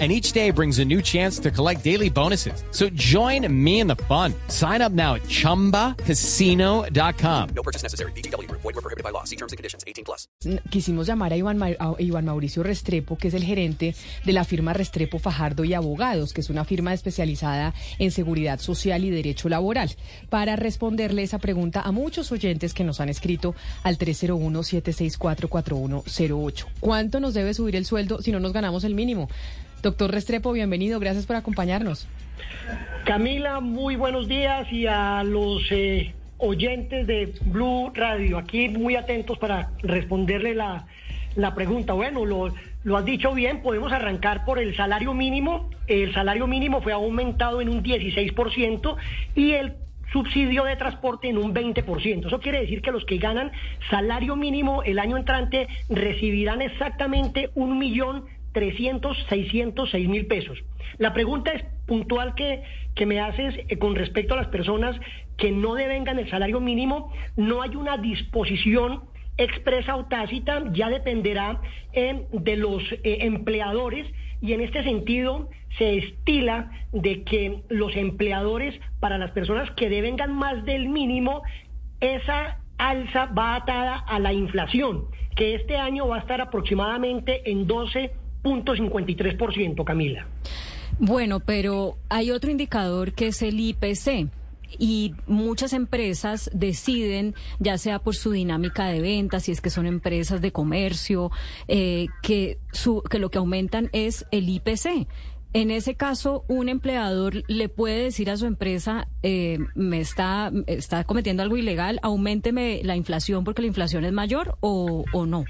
and each day brings a new chance to collect daily bonuses. So join me in the fun. Sign up now at ChumbaCasino.com. No purchase necessary. BGW. Void were prohibited by law. See terms and conditions. 18 plus. Quisimos llamar a Iván, a Iván Mauricio Restrepo, que es el gerente de la firma Restrepo Fajardo y Abogados, que es una firma especializada en seguridad social y derecho laboral, para responderle esa pregunta a muchos oyentes que nos han escrito al 301-764-4108. ¿Cuánto nos debe subir el sueldo si no nos ganamos el mínimo? Doctor Restrepo, bienvenido. Gracias por acompañarnos. Camila, muy buenos días y a los eh, oyentes de Blue Radio, aquí muy atentos para responderle la, la pregunta. Bueno, lo, lo has dicho bien, podemos arrancar por el salario mínimo. El salario mínimo fue aumentado en un 16% y el subsidio de transporte en un 20%. Eso quiere decir que los que ganan salario mínimo el año entrante recibirán exactamente un millón 300, 606 mil pesos. La pregunta es puntual que, que me haces eh, con respecto a las personas que no devengan el salario mínimo. No hay una disposición expresa o tácita, ya dependerá eh, de los eh, empleadores y en este sentido se estila de que los empleadores, para las personas que devengan más del mínimo, esa alza va atada a la inflación, que este año va a estar aproximadamente en 12.53%, Camila. Bueno, pero hay otro indicador que es el IPC. Y muchas empresas deciden, ya sea por su dinámica de ventas, si es que son empresas de comercio, eh, que, su, que lo que aumentan es el IPC. En ese caso, un empleador le puede decir a su empresa, eh, me está, está cometiendo algo ilegal, aumenteme la inflación porque la inflación es mayor o, o no.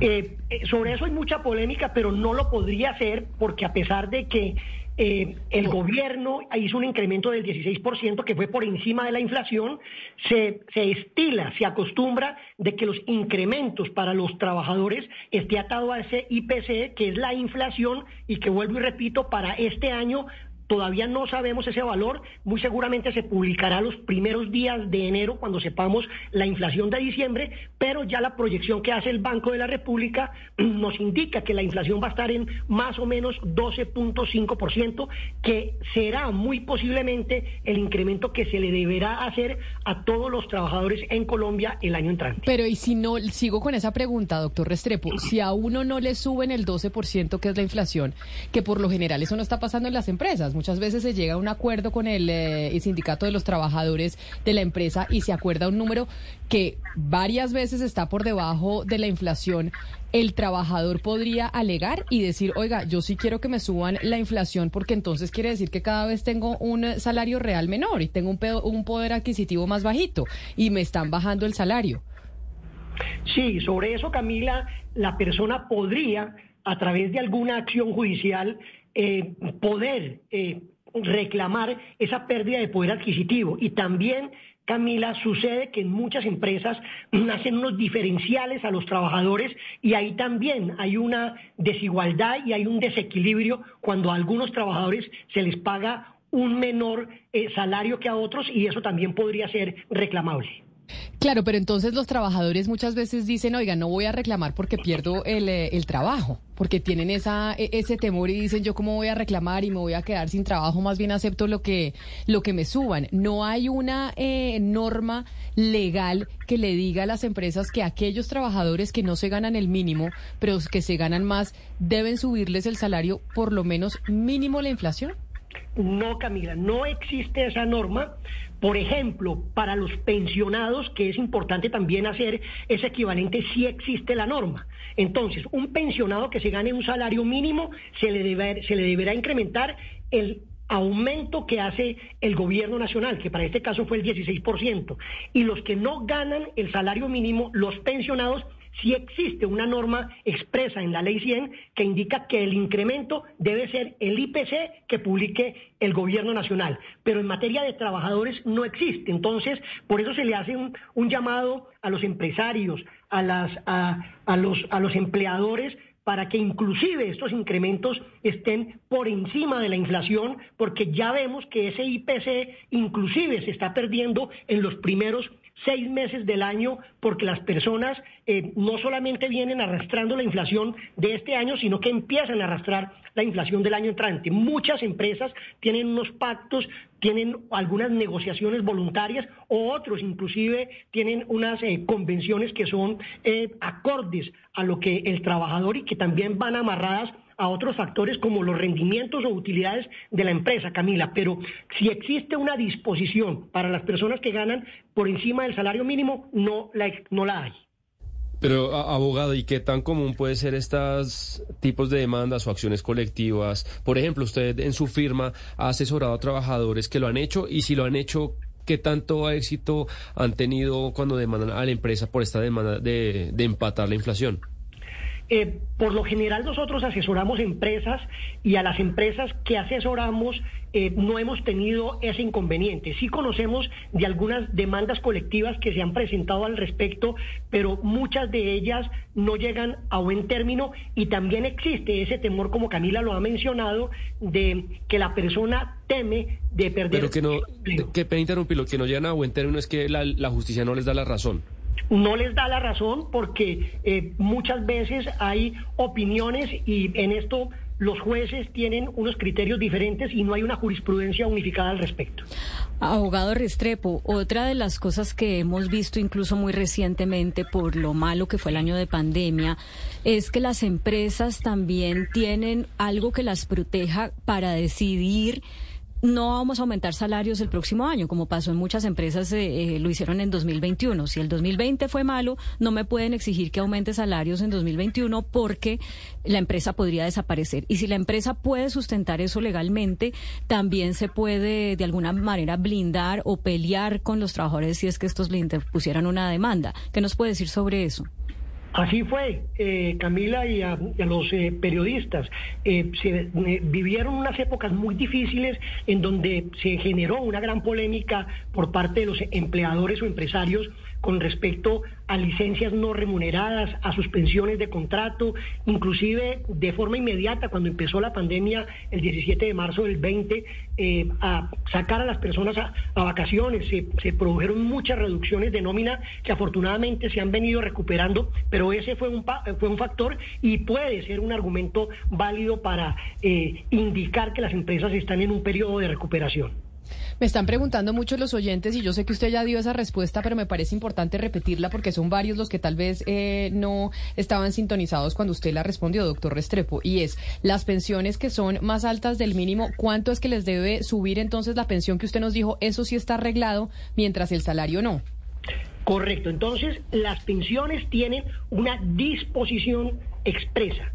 Eh, eh, sobre eso hay mucha polémica, pero no lo podría hacer porque a pesar de que eh, el gobierno hizo un incremento del 16% que fue por encima de la inflación, se, se estila, se acostumbra de que los incrementos para los trabajadores esté atado a ese IPC, que es la inflación, y que vuelvo y repito, para este año Todavía no sabemos ese valor, muy seguramente se publicará los primeros días de enero cuando sepamos la inflación de diciembre, pero ya la proyección que hace el Banco de la República nos indica que la inflación va a estar en más o menos 12.5%, que será muy posiblemente el incremento que se le deberá hacer a todos los trabajadores en Colombia el año entrante. Pero y si no, sigo con esa pregunta, doctor Restrepo, si a uno no le suben el 12% que es la inflación, que por lo general eso no está pasando en las empresas, muchas veces se llega a un acuerdo con el, eh, el sindicato de los trabajadores de la empresa y se acuerda un número que varias veces está por debajo de la inflación, el trabajador podría alegar y decir, oiga, yo sí quiero que me suban la inflación porque entonces quiere decir que cada vez tengo un salario real menor y tengo un, pedo- un poder adquisitivo más bajito y me están bajando el salario. Sí, sobre eso, Camila, la persona podría, a través de alguna acción judicial, eh, poder eh, reclamar esa pérdida de poder adquisitivo. Y también, Camila, sucede que en muchas empresas hacen unos diferenciales a los trabajadores y ahí también hay una desigualdad y hay un desequilibrio cuando a algunos trabajadores se les paga un menor eh, salario que a otros y eso también podría ser reclamable. Claro, pero entonces los trabajadores muchas veces dicen, oiga, no voy a reclamar porque pierdo el, eh, trabajo, porque tienen esa, e- ese temor y dicen, yo cómo voy a reclamar y me voy a quedar sin trabajo, más bien acepto lo que, lo que me suban. No hay una eh, norma legal que le diga a las empresas que aquellos trabajadores que no se ganan el mínimo, pero que se ganan más, deben subirles el salario por lo menos mínimo la inflación. No, Camila, no existe esa norma. Por ejemplo, para los pensionados, que es importante también hacer ese equivalente, sí existe la norma. Entonces, un pensionado que se gane un salario mínimo, se le, debe- se le deberá incrementar el aumento que hace el gobierno nacional, que para este caso fue el 16%. Y los que no ganan el salario mínimo, los pensionados, sí existe una norma expresa en la ley 100 que indica que el incremento debe ser el IPC que publique el gobierno nacional, pero en materia de trabajadores no existe. Entonces, por eso se le hace un, llamado a los empresarios, a, las, a, los, a los empleadores para que inclusive estos incrementos estén por encima de la inflación, porque ya vemos que ese IPC inclusive se está perdiendo en los primeros seis meses del año, porque las personas eh, no solamente vienen arrastrando la inflación de este año, sino que empiezan a arrastrar la inflación del año entrante. Muchas empresas tienen unos pactos, tienen algunas negociaciones voluntarias o otros inclusive tienen unas eh, convenciones que son eh, acordes a lo que el trabajador y que también van amarradas a otros factores como los rendimientos o utilidades de la empresa, Camila. Pero si existe una disposición para las personas que ganan por encima del salario mínimo, no la, no la hay. Pero, abogado, ¿y qué tan común puede ser estos tipos de demandas o acciones colectivas? Por ejemplo, usted en su firma ha asesorado a trabajadores que lo han hecho y si lo han hecho, ¿qué tanto éxito han tenido cuando demandan a la empresa por esta demanda de, de empatar la inflación? Eh, por lo general nosotros asesoramos empresas y a las empresas que asesoramos eh, no hemos tenido ese inconveniente. Sí conocemos de algunas demandas colectivas que se han presentado al respecto, pero muchas de ellas no llegan a buen término y también existe ese temor, como Camila lo ha mencionado, de que la persona teme de perder. Pero que no, que, interrumpirlo, que no llegan a buen término es que la, la justicia no les da la razón no les da la razón porque eh, muchas veces hay opiniones y en esto los jueces tienen unos criterios diferentes y no hay una jurisprudencia unificada al respecto. Abogado Restrepo, otra de las cosas que hemos visto incluso muy recientemente por lo malo que fue el año de pandemia es que las empresas también tienen algo que las proteja para decidir no vamos a aumentar salarios el próximo año, como pasó en muchas empresas, eh, eh, lo hicieron en 2021. Si el 2020 fue malo, no me pueden exigir que aumente salarios en 2021 porque la empresa podría desaparecer. Y si la empresa puede sustentar eso legalmente, también se puede de alguna manera blindar o pelear con los trabajadores si es que estos le interpusieran una demanda. ¿Qué nos puede decir sobre eso? Así fue, eh, Camila y a, los eh, periodistas. Eh, se vivieron unas épocas muy difíciles en donde se generó una gran polémica por parte de los empleadores o empresarios con respecto a licencias no remuneradas, a suspensiones de contrato, inclusive de forma inmediata cuando empezó la pandemia el 17 de marzo del 20, eh, a sacar a las personas a, vacaciones. Se, produjeron muchas reducciones de nómina que afortunadamente se han venido recuperando, pero ese fue un, fue un factor y puede ser un argumento válido para eh, indicar que las empresas están en un periodo de recuperación. Me están preguntando mucho los oyentes y yo sé que usted ya dio esa respuesta, pero me parece importante repetirla porque son varios los que tal vez eh, no estaban sintonizados cuando usted la respondió, doctor Restrepo. Y es, las pensiones que son más altas del mínimo, ¿cuánto es que les debe subir entonces la pensión que usted nos dijo? Eso sí está arreglado, mientras el salario no. Correcto. Entonces, las pensiones tienen una disposición expresa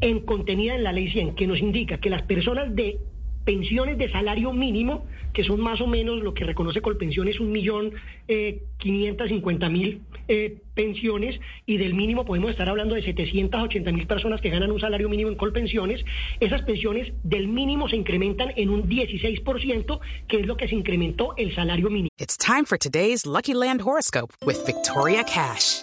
en contenida en la ley 100 que nos indica que las personas de pensiones de salario mínimo, que son más o menos lo que reconoce Colpensión es un millón eh, quinientos cincuenta mil eh, pensiones y del mínimo podemos estar hablando de 780 mil personas que ganan un salario mínimo en Colpensiones. Esas pensiones del mínimo se incrementan en un 16%, que es lo que se incrementó el salario mínimo. It's time for today's Lucky Land horoscope with Victoria Cash.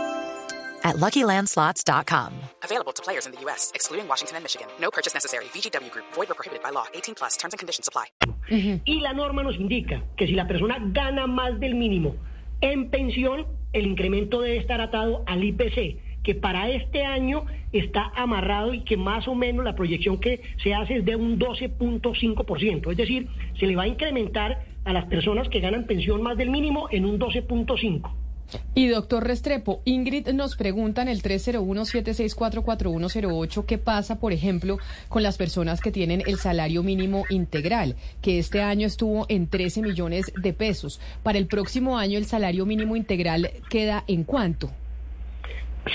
at LuckyLandSlots.com. Available to players in the U.S., excluding Washington and Michigan. No purchase necessary. VGW Group. Void or prohibited by law. 18 plus. Terms and conditions apply. Y la norma nos indica que si la persona gana más del mínimo en pensión, el incremento debe estar atado al IPC que para este año está amarrado y que más o menos la proyección que se hace es de un 12.5%. Es decir, se le va a incrementar a las personas que ganan pensión más del mínimo en un 12.5%. Y doctor Restrepo, Ingrid nos pregunta en el 301-764-4108 qué pasa, por ejemplo, con las personas que tienen el salario mínimo integral, que este año estuvo en 13 millones de pesos. Para el próximo año el salario mínimo integral queda en cuánto?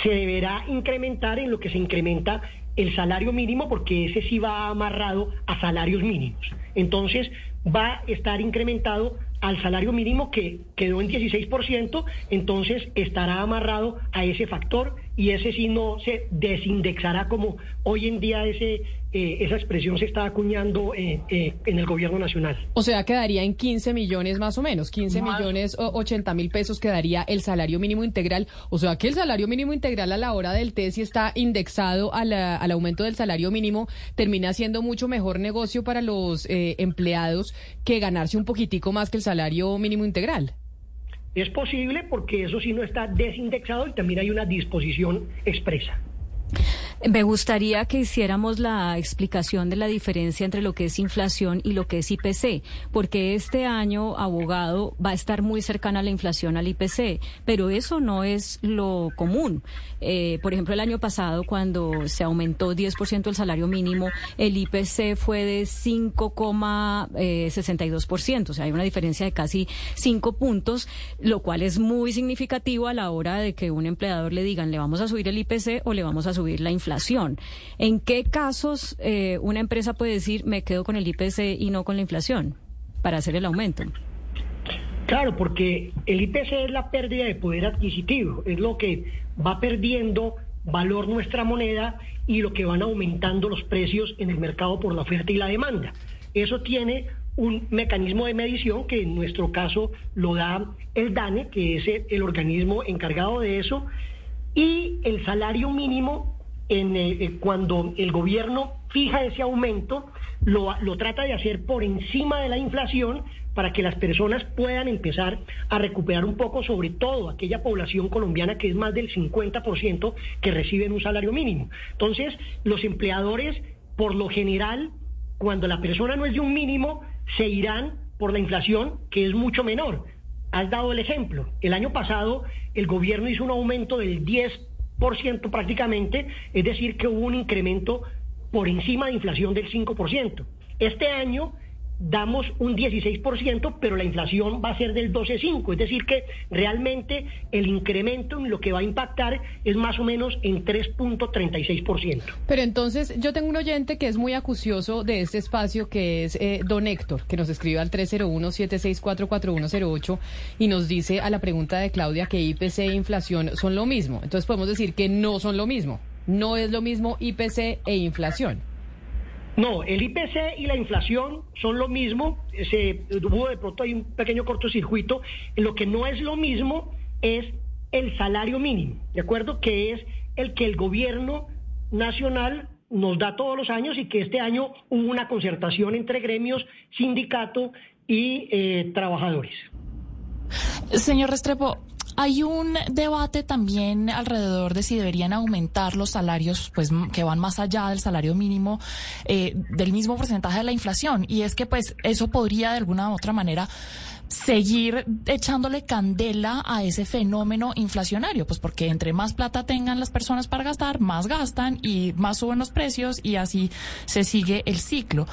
Se deberá incrementar en lo que se incrementa el salario mínimo porque ese sí va amarrado a salarios mínimos. Entonces va a estar incrementado al salario mínimo que quedó en 16%, entonces estará amarrado a ese factor y ese sí no se desindexará como hoy en día ese eh, esa expresión se está acuñando eh, eh, en el gobierno nacional. O sea, quedaría en 15 millones más o menos, 15 millones o 80 mil pesos quedaría el salario mínimo integral. O sea, que el salario mínimo integral a la hora del TESI está indexado al aumento del salario mínimo, termina siendo mucho mejor negocio para los empleados que ganarse un poquitico más que el salario mínimo integral. Es posible porque eso sí no está desindexado y también hay una disposición expresa. Me gustaría que hiciéramos la explicación de la diferencia entre lo que es inflación y lo que es IPC, porque este año, abogado, va a estar muy cercana la inflación al IPC, pero eso no es lo común. Eh, por ejemplo, el año pasado, cuando se aumentó 10% el salario mínimo, el IPC fue de 5,62%, o sea, hay una diferencia de casi 5 puntos, lo cual es muy significativo a la hora de que un empleador le digan, le vamos a subir el IPC o le vamos a subir la inflación. ¿En qué casos eh, una empresa puede decir me quedo con el IPC y no con la inflación para hacer el aumento? Claro, porque el IPC es la pérdida de poder adquisitivo, es lo que va perdiendo valor nuestra moneda y lo que van aumentando los precios en el mercado por la oferta y la demanda. Eso tiene un mecanismo de medición que en nuestro caso lo da el DANE, que es el organismo encargado de eso, y el salario mínimo en, eh, eh, cuando el gobierno fija ese aumento, lo, lo, trata de hacer por encima de la inflación para que las personas puedan empezar a recuperar un poco, sobre todo aquella población colombiana que es más del 50% que reciben un salario mínimo. Entonces, los empleadores, por lo general, cuando la persona no es de un mínimo, se irán por la inflación, que es mucho menor. Has dado el ejemplo. El año pasado el gobierno hizo un aumento del 10% prácticamente, es decir, que hubo un incremento por encima de inflación del 5%. Este año damos un 16%, pero la inflación va a ser del 12,5%. Es decir, que realmente el incremento en lo que va a impactar es más o menos en 3.36%. Pero entonces yo tengo un oyente que es muy acucioso de este espacio, que es eh, don Héctor, que nos escribe al 301-764-4108 y nos dice a la pregunta de Claudia que IPC e inflación son lo mismo. Entonces podemos decir que no son lo mismo. No es lo mismo IPC e inflación. No, el IPC y la inflación son lo mismo. Se, hubo de pronto hay un pequeño cortocircuito. Lo que no es lo mismo es el salario mínimo, ¿de acuerdo? Que es el que el gobierno nacional nos da todos los años y que este año hubo una concertación entre gremios, sindicato y eh, trabajadores. Señor Restrepo, hay un debate también alrededor de si deberían aumentar los salarios, pues que van más allá del salario mínimo, eh, del mismo porcentaje de la inflación. Y es que, pues, eso podría de alguna u otra manera seguir echándole candela a ese fenómeno inflacionario, pues porque entre más plata tengan las personas para gastar, más gastan y más suben los precios y así se sigue el ciclo.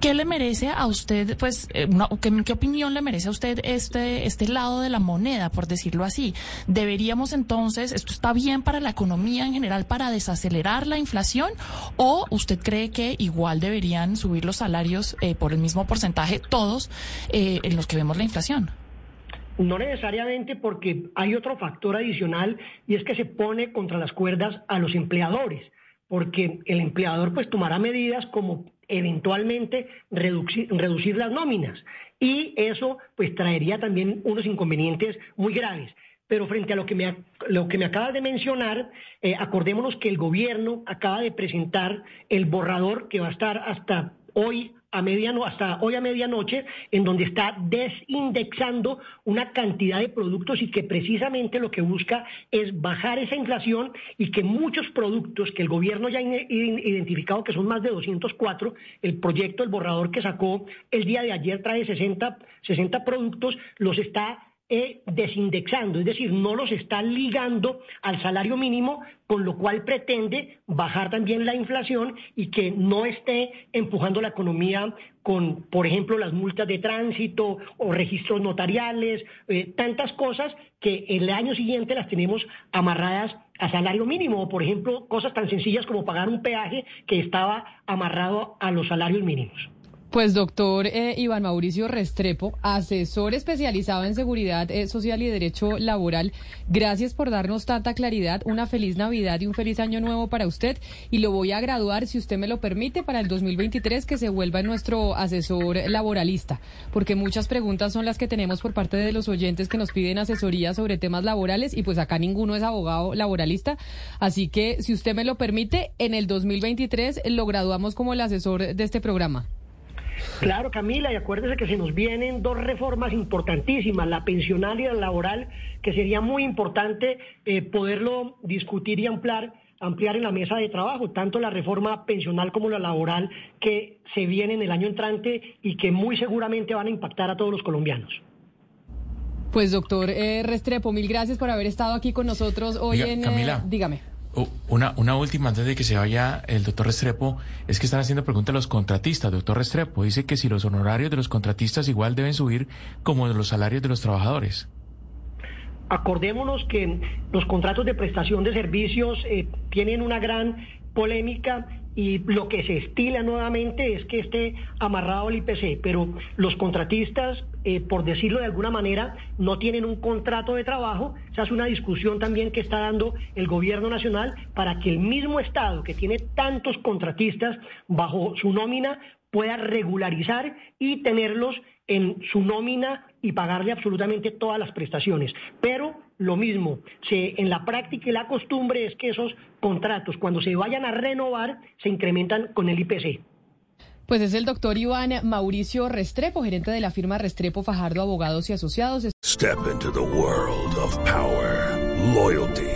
¿Qué le merece a usted, pues, eh, ¿qué, opinión le merece a usted este, este lado de la moneda, por decirlo así? ¿Deberíamos entonces, esto está bien para la economía en general, para desacelerar la inflación o usted cree que igual deberían subir los salarios eh, por el mismo porcentaje todos eh, en los que vemos la inflación? No necesariamente porque hay otro factor adicional y es que se pone contra las cuerdas a los empleadores, porque el empleador pues tomará medidas como eventualmente reducir, las nóminas y eso pues traería también unos inconvenientes muy graves. Pero frente a lo que me, lo que me acabas de mencionar, eh, acordémonos que el gobierno acaba de presentar el borrador que va a estar hasta hoy a mediano, hasta hoy a medianoche, en donde está desindexando una cantidad de productos y que precisamente lo que busca es bajar esa inflación y que muchos productos que el gobierno ya ha identificado, que son más de 204, el proyecto, el borrador que sacó el día de ayer trae 60, 60 productos, los está eh, desindexando, es decir, no los está ligando al salario mínimo, con lo cual pretende bajar también la inflación y que no esté empujando la economía con, por ejemplo, las multas de tránsito o registros notariales, eh, tantas cosas que el año siguiente las tenemos amarradas a salario mínimo, o por ejemplo, cosas tan sencillas como pagar un peaje que estaba amarrado a los salarios mínimos. Pues doctor eh, Iván Mauricio Restrepo, asesor especializado en seguridad eh, social y derecho laboral, gracias por darnos tanta claridad, una feliz Navidad y un feliz año nuevo para usted. Y lo voy a graduar, si usted me lo permite, para el 2023 que se vuelva nuestro asesor laboralista, porque muchas preguntas son las que tenemos por parte de los oyentes que nos piden asesoría sobre temas laborales y pues acá ninguno es abogado laboralista, así que si usted me lo permite, en el 2023 lo graduamos como el asesor de este programa. Claro, Camila, y acuérdese que se nos vienen dos reformas importantísimas, la pensional y la laboral, que sería muy importante eh, poderlo discutir y ampliar ampliar en la mesa de trabajo, tanto la reforma pensional como la laboral que se viene en el año entrante y que muy seguramente van a impactar a todos los colombianos. Pues doctor eh, Restrepo, mil gracias por haber estado aquí con nosotros hoy en... Camila, dígame. Una, una última antes de que se vaya el doctor Restrepo, es que están haciendo preguntas a los contratistas. Doctor Restrepo dice que si los honorarios de los contratistas igual deben subir como los salarios de los trabajadores. Acordémonos que los contratos de prestación de servicios eh, tienen una gran polémica y lo que se estila nuevamente es que esté amarrado al IPC, pero los contratistas, eh, por decirlo de alguna manera, no tienen un contrato de trabajo. Se hace una discusión también que está dando el gobierno nacional para que el mismo Estado que tiene tantos contratistas bajo su nómina pueda regularizar y tenerlos en su nómina y pagarle absolutamente todas las prestaciones. Pero lo mismo, se, en la práctica y la costumbre es que esos contratos, cuando se vayan a renovar, se incrementan con el IPC. Pues es el doctor Iván Mauricio Restrepo, gerente de la firma Restrepo Fajardo Abogados y Asociados. Step into the world of power, loyalty